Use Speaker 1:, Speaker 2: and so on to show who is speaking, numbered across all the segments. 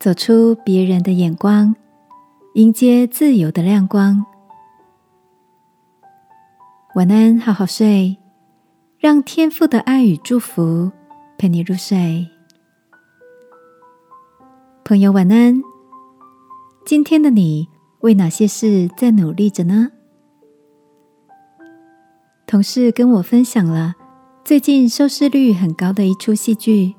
Speaker 1: 走出别人的眼光，迎接自由的亮光。晚安，好好睡，让天父的爱与祝福陪你入睡。朋友，晚安。今天的你为哪些事在努力着呢？同事跟我分享了最近收视率很高的一出戏剧，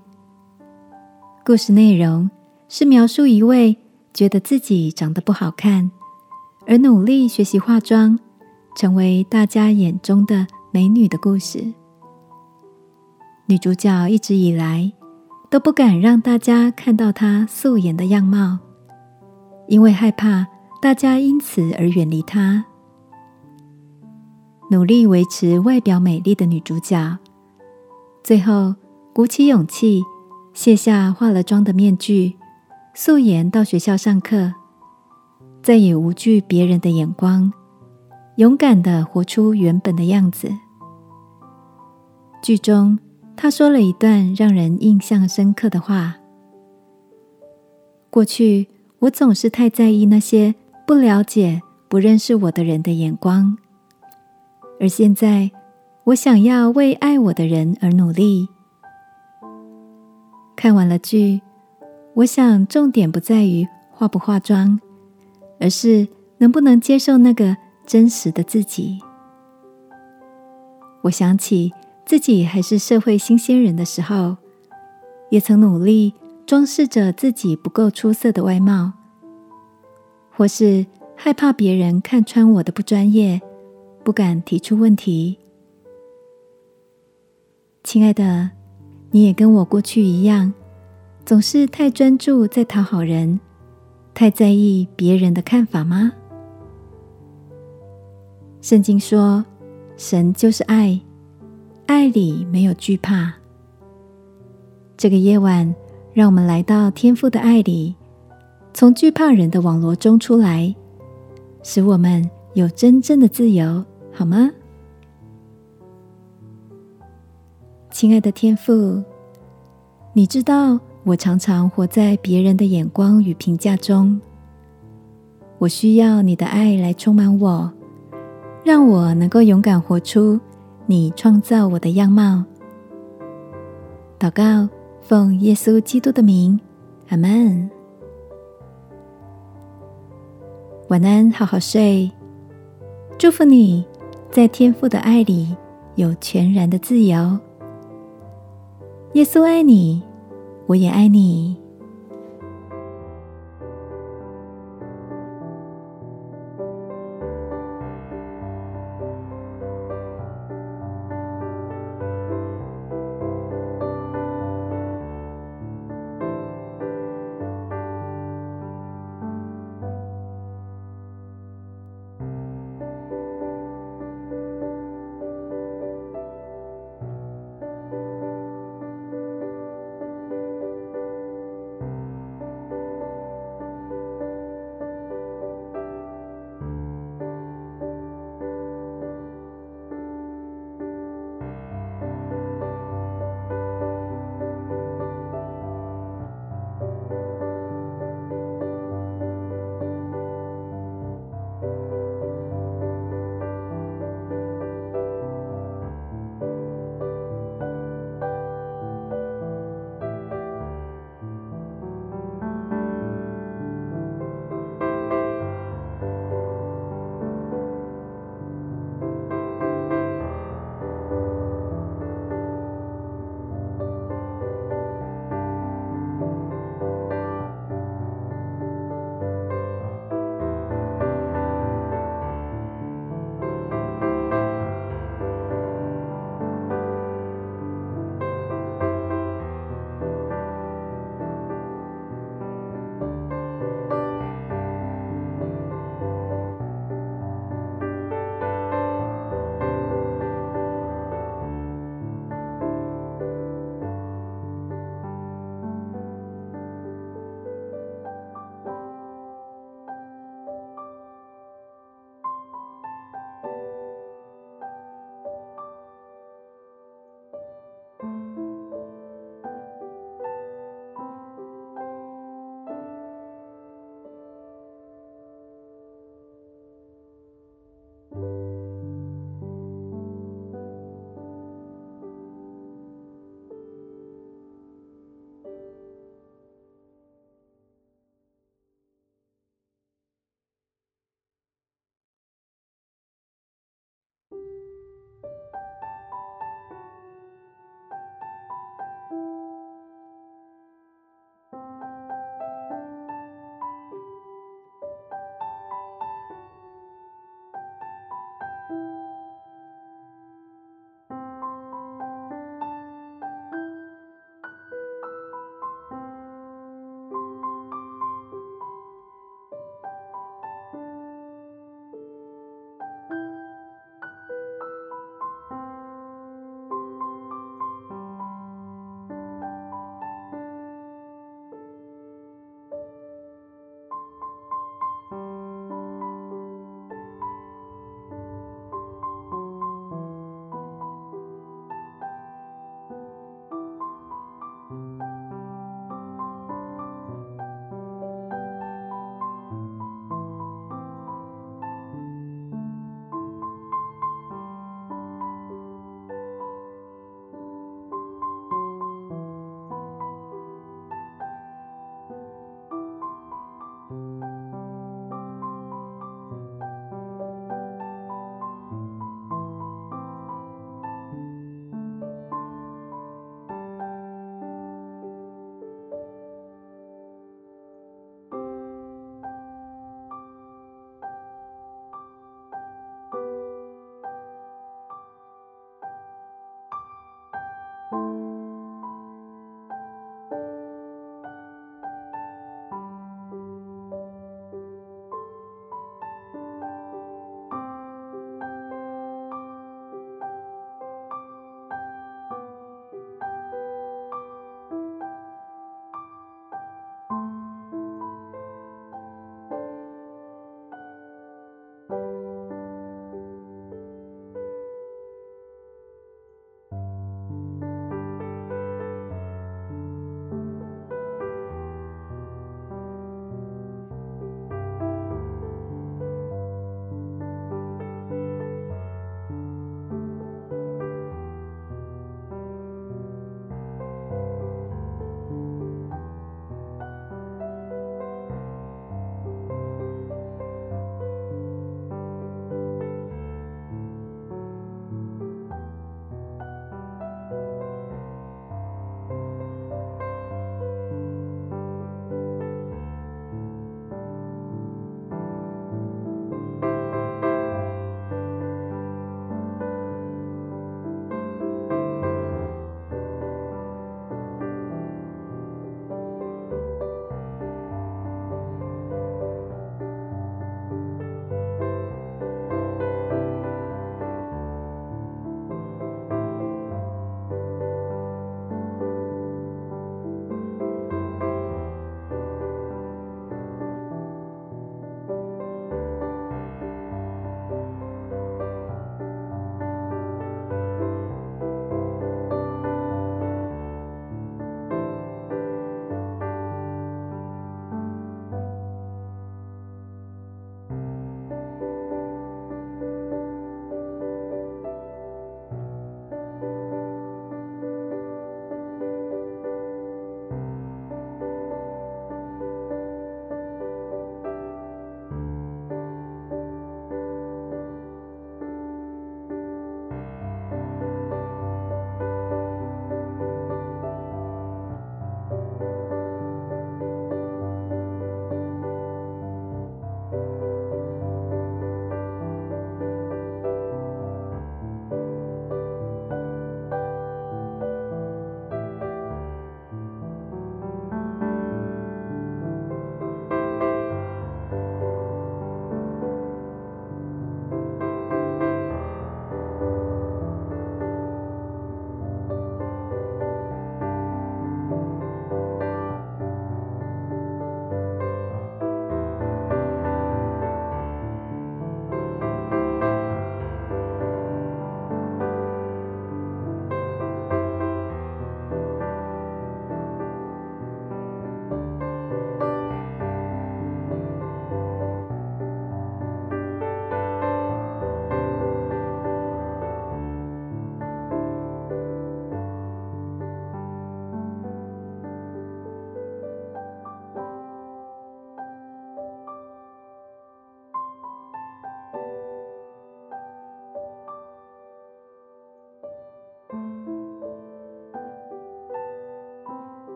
Speaker 1: 故事内容。是描述一位觉得自己长得不好看，而努力学习化妆，成为大家眼中的美女的故事。女主角一直以来都不敢让大家看到她素颜的样貌，因为害怕大家因此而远离她。努力维持外表美丽的女主角，最后鼓起勇气卸下化了妆的面具。素颜到学校上课，再也无惧别人的眼光，勇敢的活出原本的样子。剧中，他说了一段让人印象深刻的话：“过去，我总是太在意那些不了解、不认识我的人的眼光，而现在，我想要为爱我的人而努力。”看完了剧。我想，重点不在于化不化妆，而是能不能接受那个真实的自己。我想起自己还是社会新鲜人的时候，也曾努力装饰着自己不够出色的外貌，或是害怕别人看穿我的不专业，不敢提出问题。亲爱的，你也跟我过去一样。总是太专注在讨好人，太在意别人的看法吗？圣经说，神就是爱，爱里没有惧怕。这个夜晚，让我们来到天父的爱里，从惧怕人的网罗中出来，使我们有真正的自由，好吗？亲爱的天父，你知道。我常常活在别人的眼光与评价中，我需要你的爱来充满我，让我能够勇敢活出你创造我的样貌。祷告，奉耶稣基督的名，阿门。晚安，好好睡。祝福你在天父的爱里有全然的自由。耶稣爱你。我也爱你。